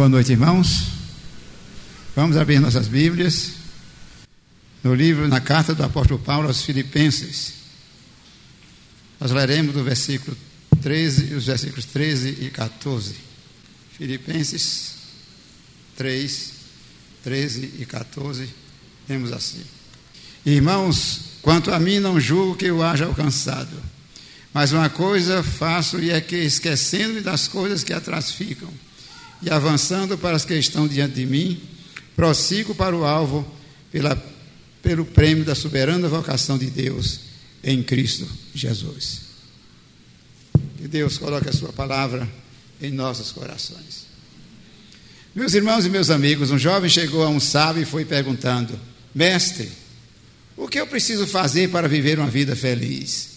Boa noite, irmãos. Vamos abrir nossas Bíblias no livro, na carta do apóstolo Paulo aos Filipenses. Nós leremos do versículo 13, os versículos 13 e 14. Filipenses 3, 13 e 14, temos assim. Irmãos, quanto a mim, não julgo que eu haja alcançado, mas uma coisa faço e é que, esquecendo-me das coisas que atrás ficam, e avançando para as que estão diante de mim, prossigo para o alvo pela, pelo prêmio da soberana vocação de Deus em Cristo Jesus. Que Deus coloque a sua palavra em nossos corações. Meus irmãos e meus amigos, um jovem chegou a um sábio e foi perguntando: Mestre, o que eu preciso fazer para viver uma vida feliz?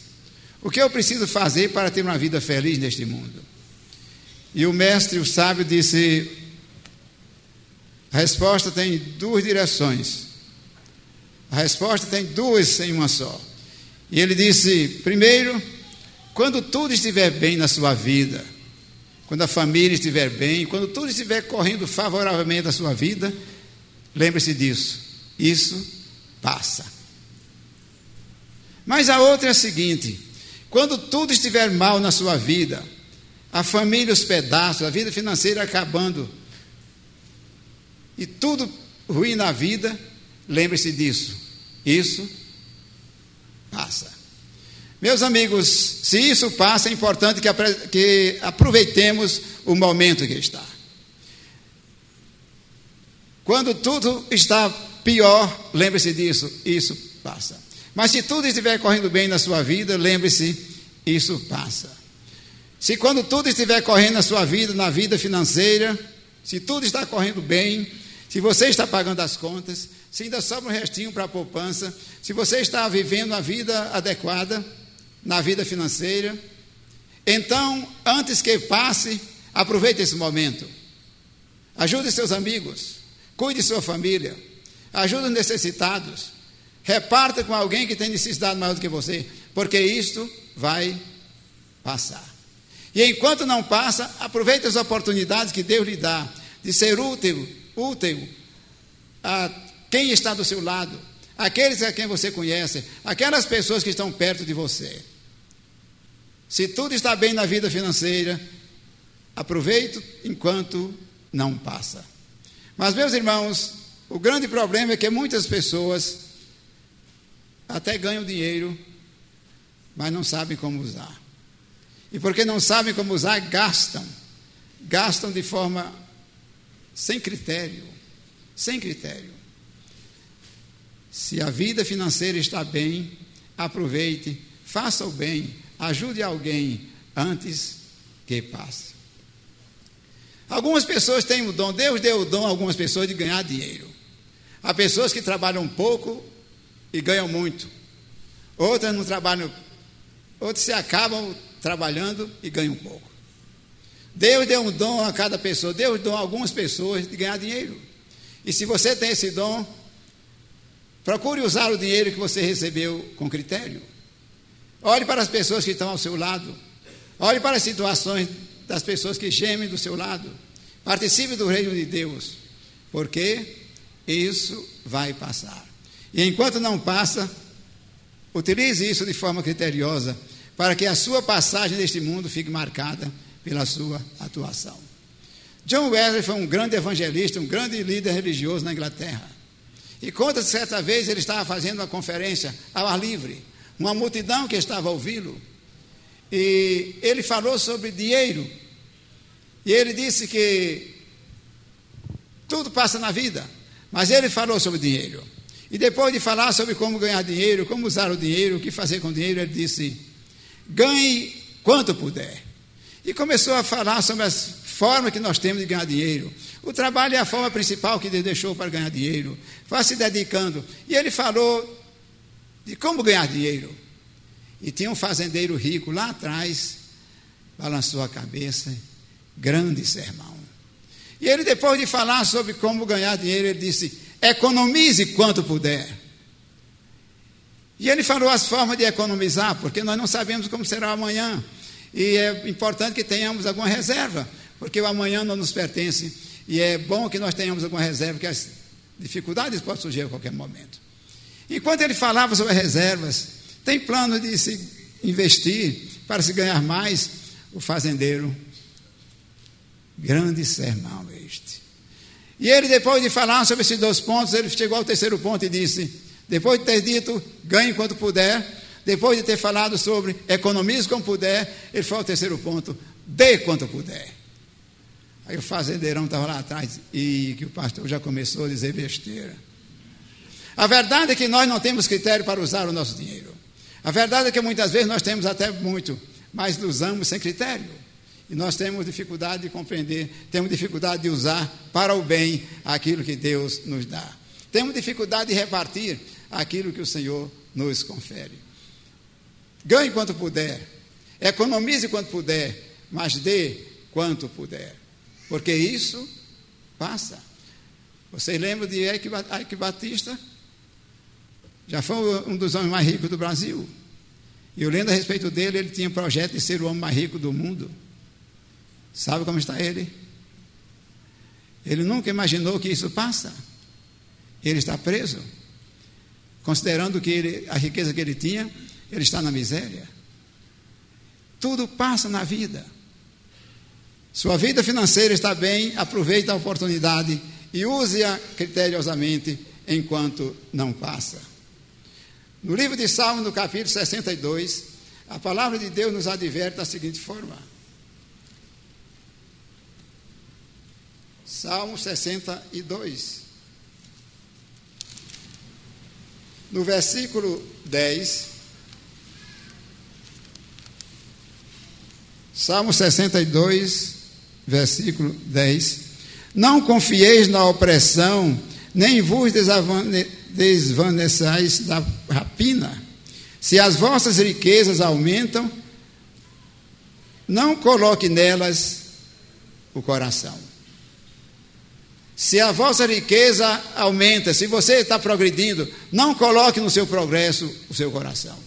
O que eu preciso fazer para ter uma vida feliz neste mundo? E o mestre, o sábio, disse: a resposta tem duas direções. A resposta tem duas em uma só. E ele disse: primeiro, quando tudo estiver bem na sua vida, quando a família estiver bem, quando tudo estiver correndo favoravelmente na sua vida, lembre-se disso. Isso passa. Mas a outra é a seguinte: quando tudo estiver mal na sua vida, a família os pedaços, a vida financeira acabando, e tudo ruim na vida, lembre-se disso. Isso passa. Meus amigos, se isso passa, é importante que, aproveitemos o momento que está. Quando tudo está pior, lembre-se disso, isso passa. Mas se tudo estiver correndo bem na sua vida, lembre-se, isso passa. Se quando tudo estiver correndo na sua vida, na vida financeira, se tudo está correndo bem, se você está pagando as contas, se ainda sobra um restinho para a poupança, se você está vivendo a vida adequada na vida financeira, então, antes que passe, aproveite esse momento. Ajude seus amigos, cuide de sua família, ajude os necessitados, reparta com alguém que tem necessidade maior do que você, porque isto vai passar. E enquanto não passa, aproveite as oportunidades que Deus lhe dá de ser útil útil a quem está do seu lado, aqueles a quem você conhece, aquelas pessoas que estão perto de você. Se tudo está bem na vida financeira, aproveite enquanto não passa. Mas, meus irmãos, o grande problema é que muitas pessoas até ganham dinheiro, mas não sabem como usar. E porque não sabem como usar, gastam. Gastam de forma sem critério, sem critério. Se a vida financeira está bem, aproveite, faça o bem, ajude alguém antes que passe. Algumas pessoas têm o dom, Deus deu o dom a algumas pessoas de ganhar dinheiro. Há pessoas que trabalham pouco e ganham muito. Outras não trabalham, outras se acabam trabalhando e ganham pouco. Deus deu um dom a cada pessoa, Deus deu a algumas pessoas de ganhar dinheiro. E se você tem esse dom, procure usar o dinheiro que você recebeu com critério. Olhe para as pessoas que estão ao seu lado. Olhe para as situações das pessoas que gemem do seu lado. Participe do reino de Deus, porque isso vai passar. E enquanto não passa, utilize isso de forma criteriosa, para que a sua passagem neste mundo fique marcada pela sua atuação. John Wesley foi um grande evangelista, um grande líder religioso na Inglaterra. E conta certa vez ele estava fazendo uma conferência ao ar livre, uma multidão que estava ouvindo, e ele falou sobre dinheiro. E ele disse que tudo passa na vida, mas ele falou sobre dinheiro. E depois de falar sobre como ganhar dinheiro, como usar o dinheiro, o que fazer com o dinheiro, ele disse: ganhe quanto puder. E começou a falar sobre as formas que nós temos de ganhar dinheiro. O trabalho é a forma principal que Deus deixou para ganhar dinheiro. Vá se dedicando. E ele falou de como ganhar dinheiro. E tinha um fazendeiro rico lá atrás, balançou a cabeça, grande sermão. E ele, depois de falar sobre como ganhar dinheiro, ele disse: economize quanto puder. E ele falou as formas de economizar, porque nós não sabemos como será amanhã. E é importante que tenhamos alguma reserva, porque o amanhã não nos pertence. E é bom que nós tenhamos alguma reserva, porque as dificuldades podem surgir a qualquer momento. Enquanto ele falava sobre reservas, tem plano de se investir para se ganhar mais, o fazendeiro. Grande sermão este. E ele, depois de falar sobre esses dois pontos, ele chegou ao terceiro ponto e disse: depois de ter dito, ganhe quanto puder, depois de ter falado sobre economize como puder, ele foi ao terceiro ponto: dê quanto puder. Aí o fazendeirão estava lá atrás e que o pastor já começou a dizer besteira. A verdade é que nós não temos critério para usar o nosso dinheiro. A verdade é que muitas vezes nós temos até muito, mas usamos sem critério. E nós temos dificuldade de compreender, temos dificuldade de usar para o bem aquilo que Deus nos dá. Temos dificuldade de repartir aquilo que o Senhor nos confere. Ganhe quanto puder, economize quanto puder, mas dê quanto puder porque isso passa. Vocês lembram de Ike Batista? Já foi um dos homens mais ricos do Brasil. E eu lendo a respeito dele, ele tinha um projeto de ser o homem mais rico do mundo. Sabe como está ele? Ele nunca imaginou que isso passa. Ele está preso. Considerando que ele, a riqueza que ele tinha, ele está na miséria. Tudo passa na vida. Sua vida financeira está bem, aproveite a oportunidade e use-a criteriosamente enquanto não passa. No livro de Salmos, no capítulo 62, a palavra de Deus nos adverte da seguinte forma: Salmo 62. No versículo 10, Salmo 62, versículo 10. Não confieis na opressão, nem vos desvaneçais da rapina. Se as vossas riquezas aumentam, não coloque nelas o coração. Se a vossa riqueza aumenta, se você está progredindo, não coloque no seu progresso o seu coração.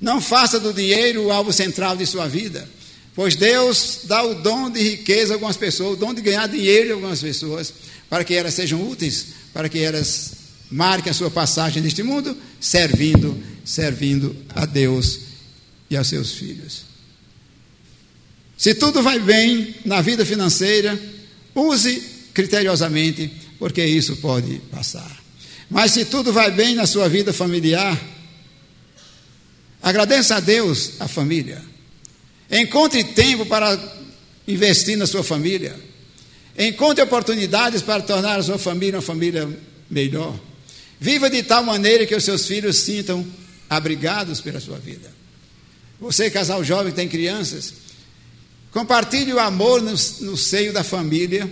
Não faça do dinheiro o alvo central de sua vida. Pois Deus dá o dom de riqueza a algumas pessoas, o dom de ganhar dinheiro a algumas pessoas, para que elas sejam úteis, para que elas marquem a sua passagem neste mundo, servindo, servindo a Deus e aos seus filhos. Se tudo vai bem na vida financeira, use criteriosamente, porque isso pode passar. Mas se tudo vai bem na sua vida familiar, agradeça a Deus a família. Encontre tempo para investir na sua família. Encontre oportunidades para tornar a sua família uma família melhor. Viva de tal maneira que os seus filhos sintam abrigados pela sua vida. Você, casal jovem, tem crianças, compartilhe o amor no, no seio da família,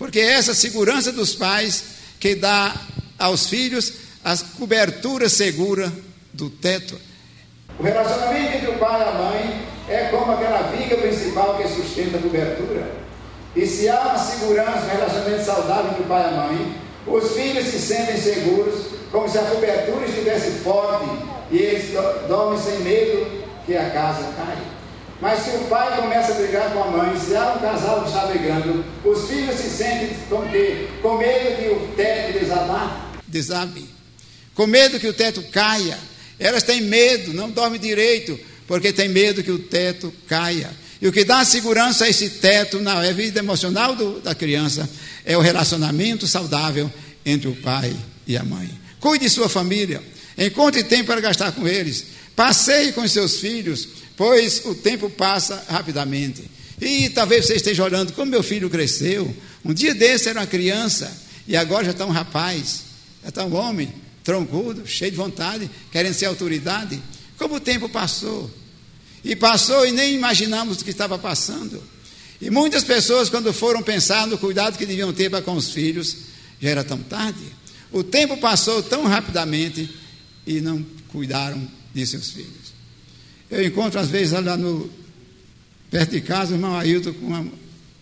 porque é essa segurança dos pais que dá aos filhos a cobertura segura do teto. O relacionamento entre o pai e a mãe é como aquela viga principal que sustenta a cobertura. E se há uma segurança, um relacionamento saudável entre o pai e a mãe, os filhos se sentem seguros, como se a cobertura estivesse forte e eles dormem sem medo que a casa caia. Mas se o pai começa a brigar com a mãe, se há um casal que está brigando, os filhos se sentem com? Com medo que o teto desabe, com medo que o teto caia. Elas têm medo, não dormem direito, porque tem medo que o teto caia. E o que dá segurança a esse teto na vida emocional do, da criança é o relacionamento saudável entre o pai e a mãe. Cuide de sua família, encontre tempo para gastar com eles, passeie com seus filhos, pois o tempo passa rapidamente. E talvez você esteja olhando como meu filho cresceu. Um dia desse era uma criança e agora já está um rapaz, já está um homem troncudo, cheio de vontade, querendo ser autoridade. Como o tempo passou. E passou e nem imaginamos o que estava passando. E muitas pessoas, quando foram pensar no cuidado que deviam ter para com os filhos, já era tão tarde. O tempo passou tão rapidamente e não cuidaram de seus filhos. Eu encontro, às vezes, lá no, perto de casa, o irmão Ailton com, uma,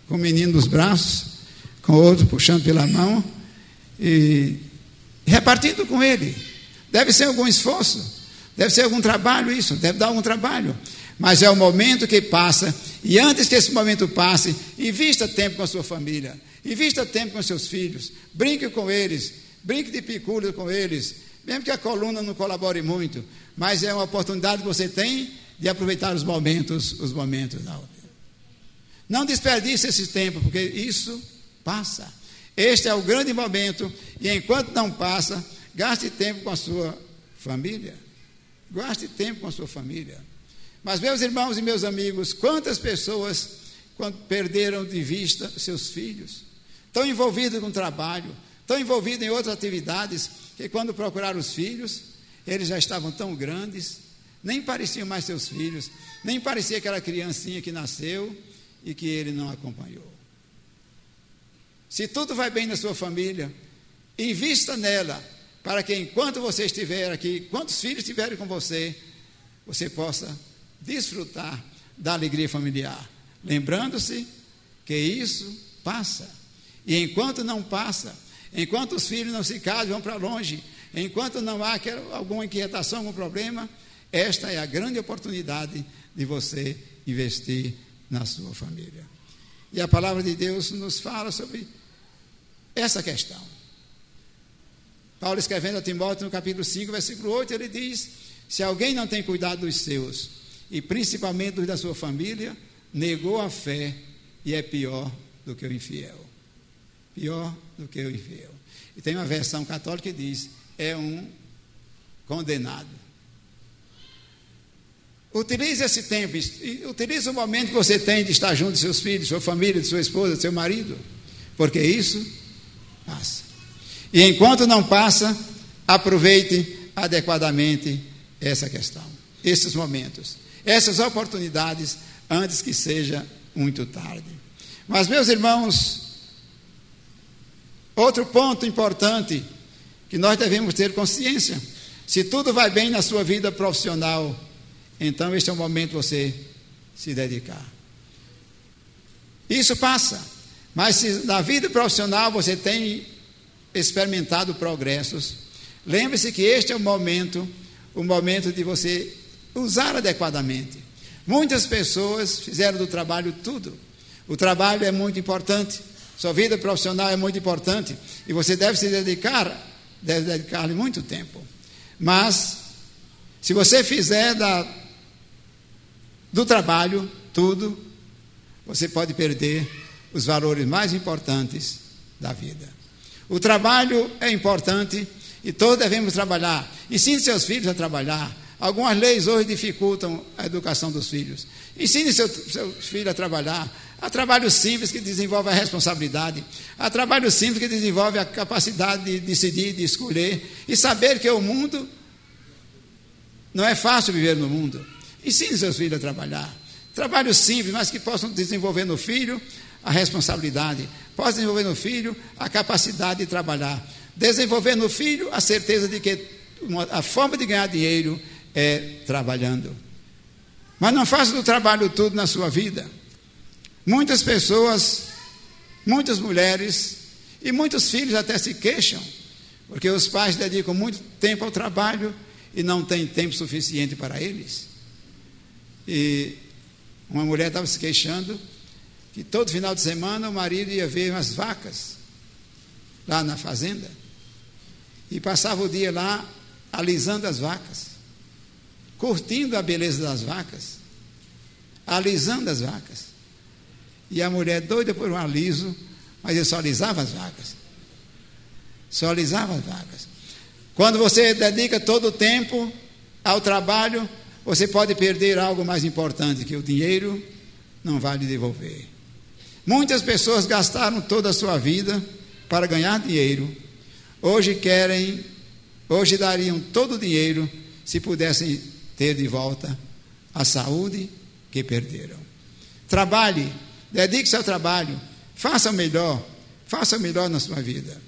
com um menino nos braços, com outro puxando pela mão e repartindo com ele. Deve ser algum esforço, deve ser algum trabalho isso, deve dar algum trabalho mas é o momento que passa E antes que esse momento passe, invista tempo com a sua família, invista tempo com seus filhos, brinque com eles, brinque de picudo com eles, mesmo que a coluna não colabore muito, mas é uma oportunidade que você tem de aproveitar os momentos, os momentos da vida. Não desperdice esse tempo, porque isso passa. Este é o grande momento, e enquanto não passa, gaste tempo com a sua família. Gaste tempo com a sua família. Mas, meus irmãos e meus amigos, quantas pessoas, perderam de vista seus filhos, estão envolvidos com trabalho, estão envolvidos em outras atividades, que quando procuraram os filhos, eles já estavam tão grandes, nem pareciam mais seus filhos, nem parecia aquela criancinha que nasceu e que ele não acompanhou. Se tudo vai bem na sua família, invista nela, para que enquanto você estiver aqui, quantos filhos estiverem com você, você possa desfrutar da alegria familiar, lembrando-se que isso passa. E enquanto não passa, enquanto os filhos não se casam, vão para longe, enquanto não há alguma inquietação, algum problema, esta é a grande oportunidade de você investir na sua família. E a palavra de Deus nos fala sobre essa questão. Paulo escrevendo a Timóteo no capítulo 5, versículo 8, ele diz: Se alguém não tem cuidado dos seus, e principalmente dos da sua família, negou a fé e é pior do que o infiel. Pior do que o infiel. E tem uma versão católica que diz: é um condenado. Utilize esse tempo, utilize o momento que você tem de estar junto de seus filhos, sua família, de sua esposa, de seu marido, porque isso passa. E enquanto não passa, aproveite adequadamente essa questão, esses momentos essas oportunidades antes que seja muito tarde. Mas, meus irmãos, outro ponto importante que nós devemos ter consciência: se tudo vai bem na sua vida profissional, então este é o momento de você se dedicar. Isso passa, mas se na vida profissional você tem experimentado progressos, lembre-se que este é o momento, o momento de você usar adequadamente. Muitas pessoas fizeram do trabalho tudo. O trabalho é muito importante, sua vida profissional é muito importante e você deve se dedicar, deve dedicar-lhe muito tempo. Mas, se você fizer da, do trabalho tudo, você pode perder os valores mais importantes da vida. O trabalho é importante e todos devemos trabalhar. Ensine seus filhos a trabalhar. Algumas leis hoje dificultam a educação dos filhos. Ensine seu, seu filho a trabalhar. Há trabalho simples que desenvolve a responsabilidade. Há trabalho simples que desenvolve a capacidade de decidir, de escolher e saber que o mundo não é fácil viver no mundo. Ensine seus filhos a trabalhar. Trabalho simples, mas que possam desenvolver no filho a responsabilidade. Possam desenvolver no filho a capacidade de trabalhar. Desenvolver no filho a certeza de que a forma de ganhar dinheiro é trabalhando. Mas não faça do trabalho tudo na sua vida. Muitas pessoas, muitas mulheres e muitos filhos até se queixam, porque os pais dedicam muito tempo ao trabalho e não têm tempo suficiente para eles. E uma mulher estava se queixando que todo final de semana o marido ia ver umas vacas lá na fazenda e passava o dia lá alisando as vacas curtindo a beleza das vacas, alisando as vacas. E a mulher doida por um aliso, mas ele só alisava as vacas. Só alisava as vacas. Quando você dedica todo o tempo ao trabalho, você pode perder algo mais importante, que o dinheiro não vai lhe devolver. Muitas pessoas gastaram toda a sua vida para ganhar dinheiro. Hoje querem, hoje dariam todo o dinheiro se pudessem ter de volta a saúde que perderam. Trabalhe, dedique-se ao trabalho, faça o melhor, faça o melhor na sua vida.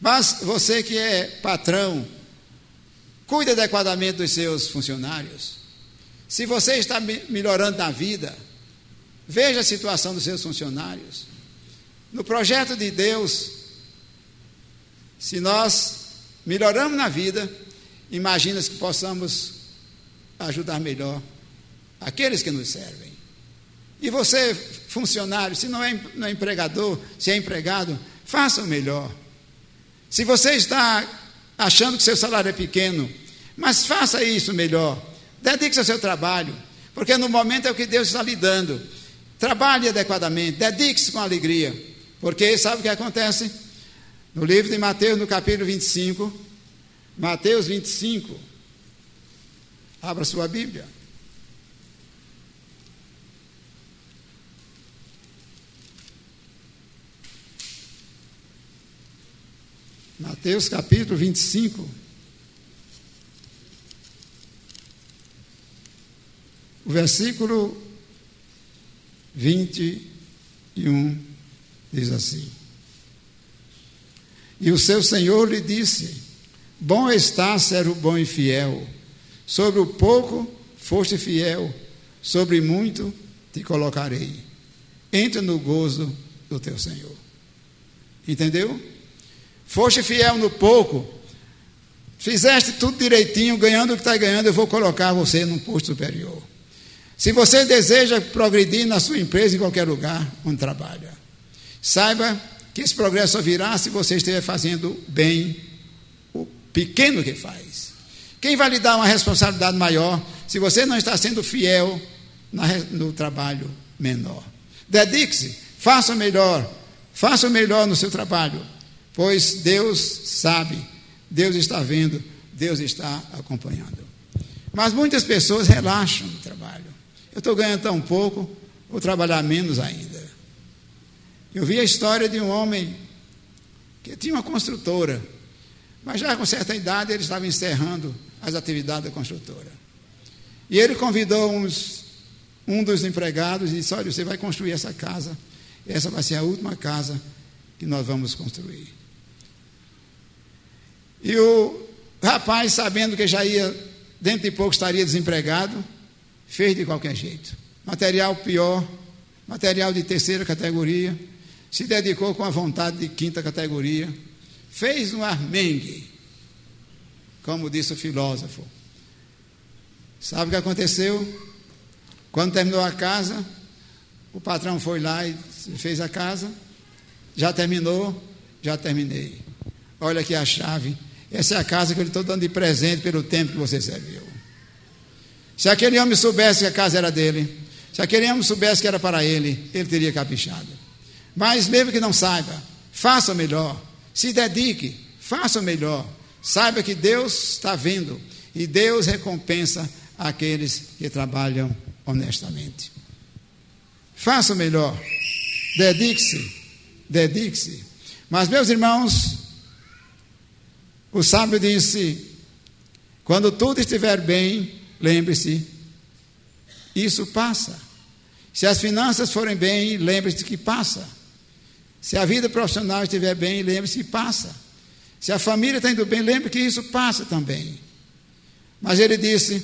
Mas você que é patrão, cuide adequadamente dos seus funcionários. Se você está melhorando na vida, veja a situação dos seus funcionários. No projeto de Deus, se nós melhoramos na vida, imagina que possamos ajudar melhor aqueles que nos servem. E você, funcionário, se não é, não é empregador, se é empregado, faça o melhor. Se você está achando que seu salário é pequeno, mas faça isso melhor. Dedique-se ao seu trabalho, porque no momento é o que Deus está lhe dando. Trabalhe adequadamente, dedique-se com alegria, porque sabe o que acontece? No livro de Mateus, no capítulo 25, Mateus 25, abra sua Bíblia. Mateus capítulo 25. O versículo 21 diz assim: E o seu Senhor lhe disse: Bom está ser o bom e fiel. Sobre o pouco foste fiel, sobre muito te colocarei. Entra no gozo do teu Senhor. Entendeu? Foste fiel no pouco, fizeste tudo direitinho, ganhando o que está ganhando, eu vou colocar você num posto superior. Se você deseja progredir na sua empresa, em qualquer lugar onde trabalha, saiba que esse progresso só virá se você estiver fazendo bem o pequeno que faz. Quem vai lhe dar uma responsabilidade maior se você não está sendo fiel no trabalho menor? Dedique-se, faça o melhor, faça o melhor no seu trabalho pois Deus sabe, Deus está vendo, Deus está acompanhando. Mas muitas pessoas relaxam no trabalho. Eu estou ganhando tão pouco, vou trabalhar menos ainda. Eu vi a história de um homem que tinha uma construtora, mas já com certa idade ele estava encerrando as atividades da construtora. E ele convidou uns, um dos empregados e disse: Olha, você vai construir essa casa, essa vai ser a última casa que nós vamos construir. E o rapaz, sabendo que já ia, dentro de pouco estaria desempregado, fez de qualquer jeito. Material pior, material de terceira categoria, se dedicou com a vontade de quinta categoria, fez um armengue, como disse o filósofo. Sabe o que aconteceu? Quando terminou a casa, o patrão foi lá e fez a casa. Já terminou? Já terminei. Olha aqui a chave essa é a casa que eu estou dando de presente pelo tempo que você serviu. Se aquele homem soubesse que a casa era dele, se aquele homem soubesse que era para ele, ele teria caprichado. Mas mesmo que não saiba, faça o melhor, se dedique, faça o melhor. Saiba que Deus está vendo e Deus recompensa aqueles que trabalham honestamente. Faça o melhor, dedique-se, dedique-se. Mas, meus irmãos, o sábio disse: quando tudo estiver bem, lembre-se, isso passa. Se as finanças forem bem, lembre-se que passa. Se a vida profissional estiver bem, lembre-se que passa. Se a família está indo bem, lembre que isso passa também. Mas ele disse: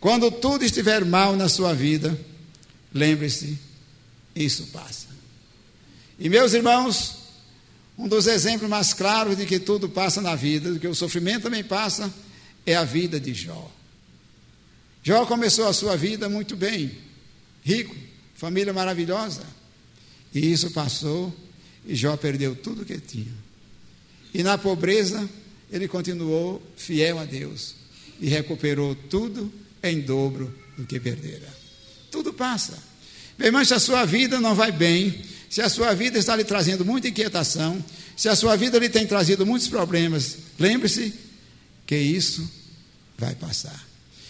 quando tudo estiver mal na sua vida, lembre-se, isso passa. E meus irmãos, um dos exemplos mais claros de que tudo passa na vida, de que o sofrimento também passa, é a vida de Jó. Jó começou a sua vida muito bem, rico, família maravilhosa. E isso passou e Jó perdeu tudo que tinha. E na pobreza, ele continuou fiel a Deus e recuperou tudo em dobro do que perdera. Tudo passa. Meu irmão, se a sua vida não vai bem, se a sua vida está lhe trazendo muita inquietação, se a sua vida lhe tem trazido muitos problemas, lembre-se que isso vai passar.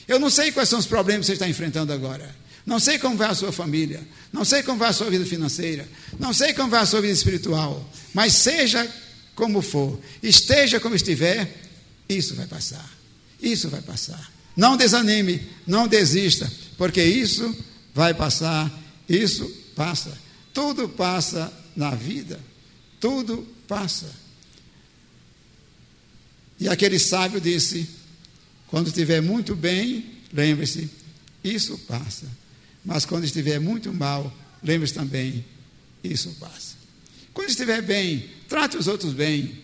Eu não sei quais são os problemas que você está enfrentando agora. Não sei como vai a sua família. Não sei como vai a sua vida financeira. Não sei como vai a sua vida espiritual. Mas seja como for, esteja como estiver, isso vai passar. Isso vai passar. Não desanime, não desista, porque isso vai passar. Isso passa. Tudo passa na vida. Tudo passa. E aquele sábio disse: quando estiver muito bem, lembre-se, isso passa. Mas quando estiver muito mal, lembre-se também, isso passa. Quando estiver bem, trate os outros bem.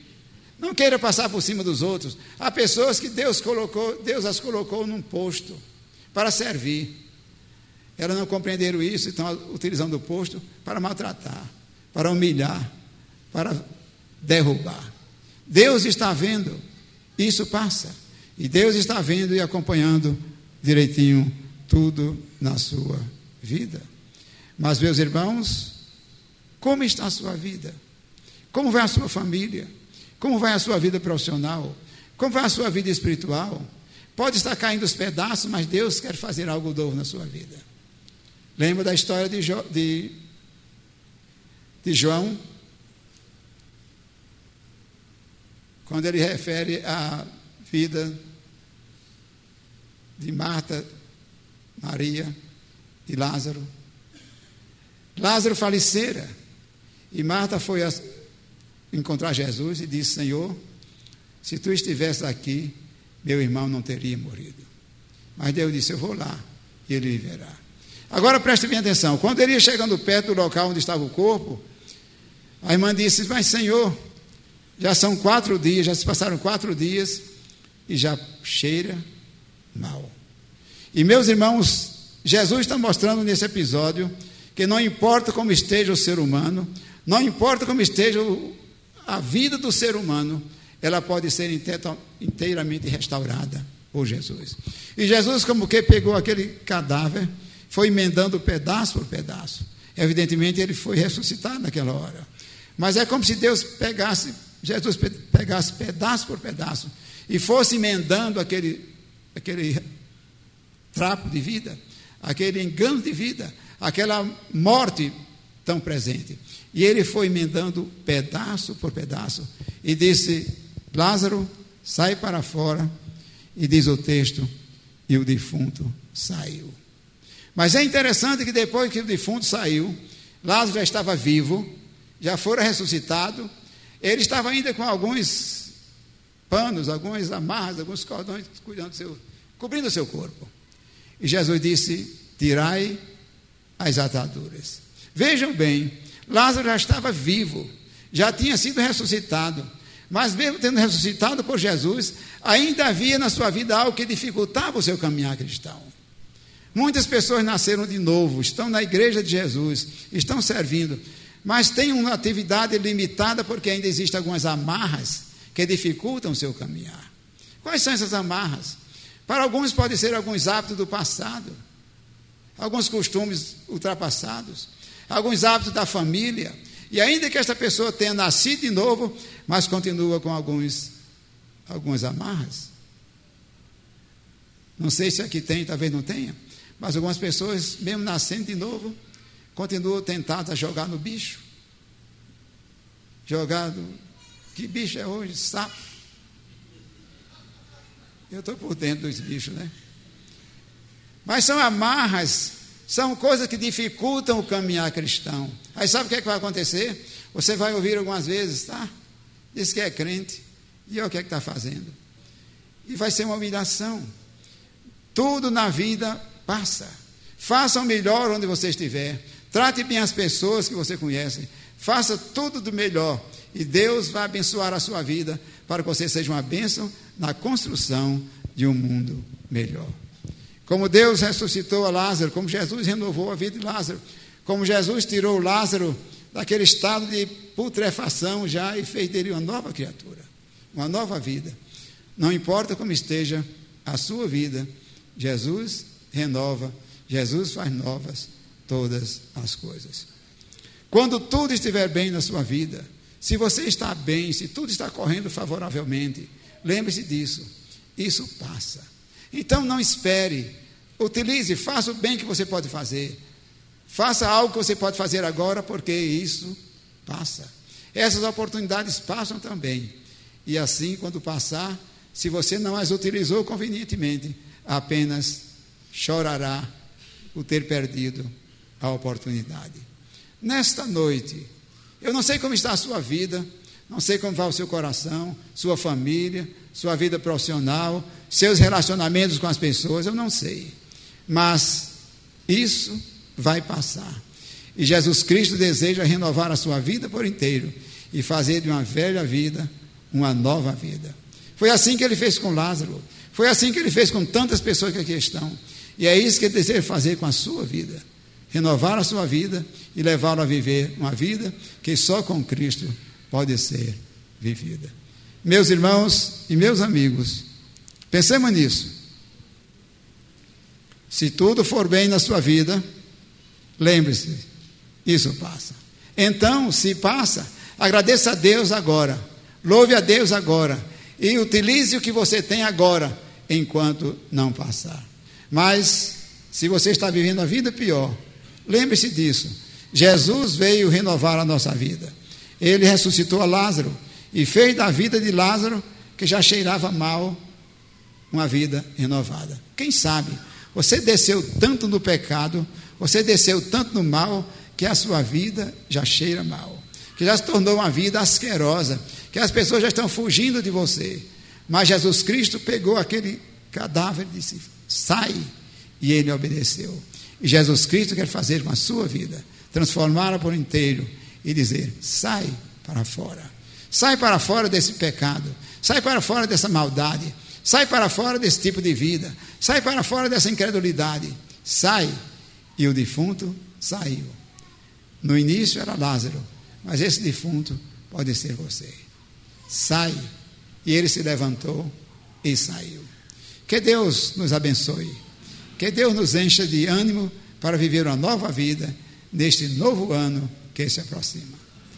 Não queira passar por cima dos outros. Há pessoas que Deus colocou, Deus as colocou num posto para servir. Elas não compreenderam isso e estão utilizando o posto para maltratar, para humilhar, para derrubar. Deus está vendo, isso passa. E Deus está vendo e acompanhando direitinho tudo na sua vida. Mas, meus irmãos, como está a sua vida? Como vai a sua família? Como vai a sua vida profissional? Como vai a sua vida espiritual? Pode estar caindo os pedaços, mas Deus quer fazer algo novo na sua vida. Lembra da história de, jo, de, de João? Quando ele refere à vida de Marta, Maria e Lázaro. Lázaro falecera e Marta foi encontrar Jesus e disse: Senhor, se tu estivesse aqui, meu irmão não teria morrido. Mas Deus disse: Eu vou lá e ele viverá. Agora preste bem atenção: quando ele ia chegando perto do local onde estava o corpo, a irmã disse: Mas Senhor, já são quatro dias, já se passaram quatro dias e já cheira mal. E meus irmãos, Jesus está mostrando nesse episódio que não importa como esteja o ser humano, não importa como esteja a vida do ser humano, ela pode ser inteiramente restaurada por Jesus. E Jesus, como que pegou aquele cadáver, foi emendando pedaço por pedaço. Evidentemente, ele foi ressuscitado naquela hora. Mas é como se Deus pegasse, Jesus pegasse pedaço por pedaço e fosse emendando aquele, aquele trapo de vida, aquele engano de vida, aquela morte tão presente. E ele foi emendando pedaço por pedaço e disse: Lázaro, sai para fora. E diz o texto: e o defunto saiu. Mas é interessante que depois que o defunto saiu, Lázaro já estava vivo, já fora ressuscitado, ele estava ainda com alguns panos, algumas amarras, alguns cordões cuidando seu, cobrindo o seu corpo. E Jesus disse: Tirai as ataduras. Vejam bem, Lázaro já estava vivo, já tinha sido ressuscitado, mas mesmo tendo ressuscitado por Jesus, ainda havia na sua vida algo que dificultava o seu caminhar cristão. Muitas pessoas nasceram de novo, estão na igreja de Jesus, estão servindo, mas têm uma atividade limitada porque ainda existem algumas amarras que dificultam o seu caminhar. Quais são essas amarras? Para alguns pode ser alguns hábitos do passado, alguns costumes ultrapassados, alguns hábitos da família. E ainda que esta pessoa tenha nascido de novo, mas continua com alguns, algumas amarras. Não sei se aqui tem, talvez não tenha, mas algumas pessoas, mesmo nascendo de novo, continuam tentadas a jogar no bicho. Jogado. Que bicho é hoje? Sapo. Eu estou por dentro dos bichos, né? Mas são amarras, são coisas que dificultam o caminhar cristão. Aí sabe o que, é que vai acontecer? Você vai ouvir algumas vezes, tá? Diz que é crente. E olha o que é que está fazendo. E vai ser uma humilhação. Tudo na vida passa. Faça o melhor onde você estiver. Trate bem as pessoas que você conhece. Faça tudo do melhor. E Deus vai abençoar a sua vida para que você seja uma bênção na construção de um mundo melhor. Como Deus ressuscitou a Lázaro, como Jesus renovou a vida de Lázaro, como Jesus tirou Lázaro daquele estado de putrefação já e fez dele uma nova criatura, uma nova vida. Não importa como esteja a sua vida, Jesus renova, Jesus faz novas todas as coisas. Quando tudo estiver bem na sua vida, se você está bem, se tudo está correndo favoravelmente, lembre-se disso. Isso passa. Então não espere. Utilize, faça o bem que você pode fazer. Faça algo que você pode fazer agora, porque isso passa. Essas oportunidades passam também. E assim, quando passar, se você não as utilizou convenientemente, apenas chorará o ter perdido a oportunidade. Nesta noite, eu não sei como está a sua vida, não sei como vai o seu coração, sua família, sua vida profissional, seus relacionamentos com as pessoas, eu não sei. Mas isso vai passar. E Jesus Cristo deseja renovar a sua vida por inteiro e fazer de uma velha vida uma nova vida. Foi assim que ele fez com Lázaro. Foi assim que ele fez com tantas pessoas que aqui estão. E é isso que ele deseja fazer com a sua vida. Renovar a sua vida e levá-lo a viver uma vida que só com Cristo pode ser vivida. Meus irmãos e meus amigos, pensemos nisso. Se tudo for bem na sua vida, lembre-se, isso passa. Então, se passa, agradeça a Deus agora, louve a Deus agora e utilize o que você tem agora, enquanto não passar. Mas, se você está vivendo a vida pior, lembre-se disso. Jesus veio renovar a nossa vida. Ele ressuscitou a Lázaro e fez da vida de Lázaro, que já cheirava mal, uma vida renovada. Quem sabe você desceu tanto no pecado, você desceu tanto no mal, que a sua vida já cheira mal, que já se tornou uma vida asquerosa, que as pessoas já estão fugindo de você. Mas Jesus Cristo pegou aquele cadáver e disse: sai, e ele obedeceu. E Jesus Cristo quer fazer com a sua vida, transformá-la por inteiro e dizer: sai para fora, sai para fora desse pecado, sai para fora dessa maldade, sai para fora desse tipo de vida, sai para fora dessa incredulidade, sai. E o defunto saiu. No início era Lázaro, mas esse defunto pode ser você. Sai. E ele se levantou e saiu. Que Deus nos abençoe. Que Deus nos encha de ânimo para viver uma nova vida neste novo ano que se aproxima.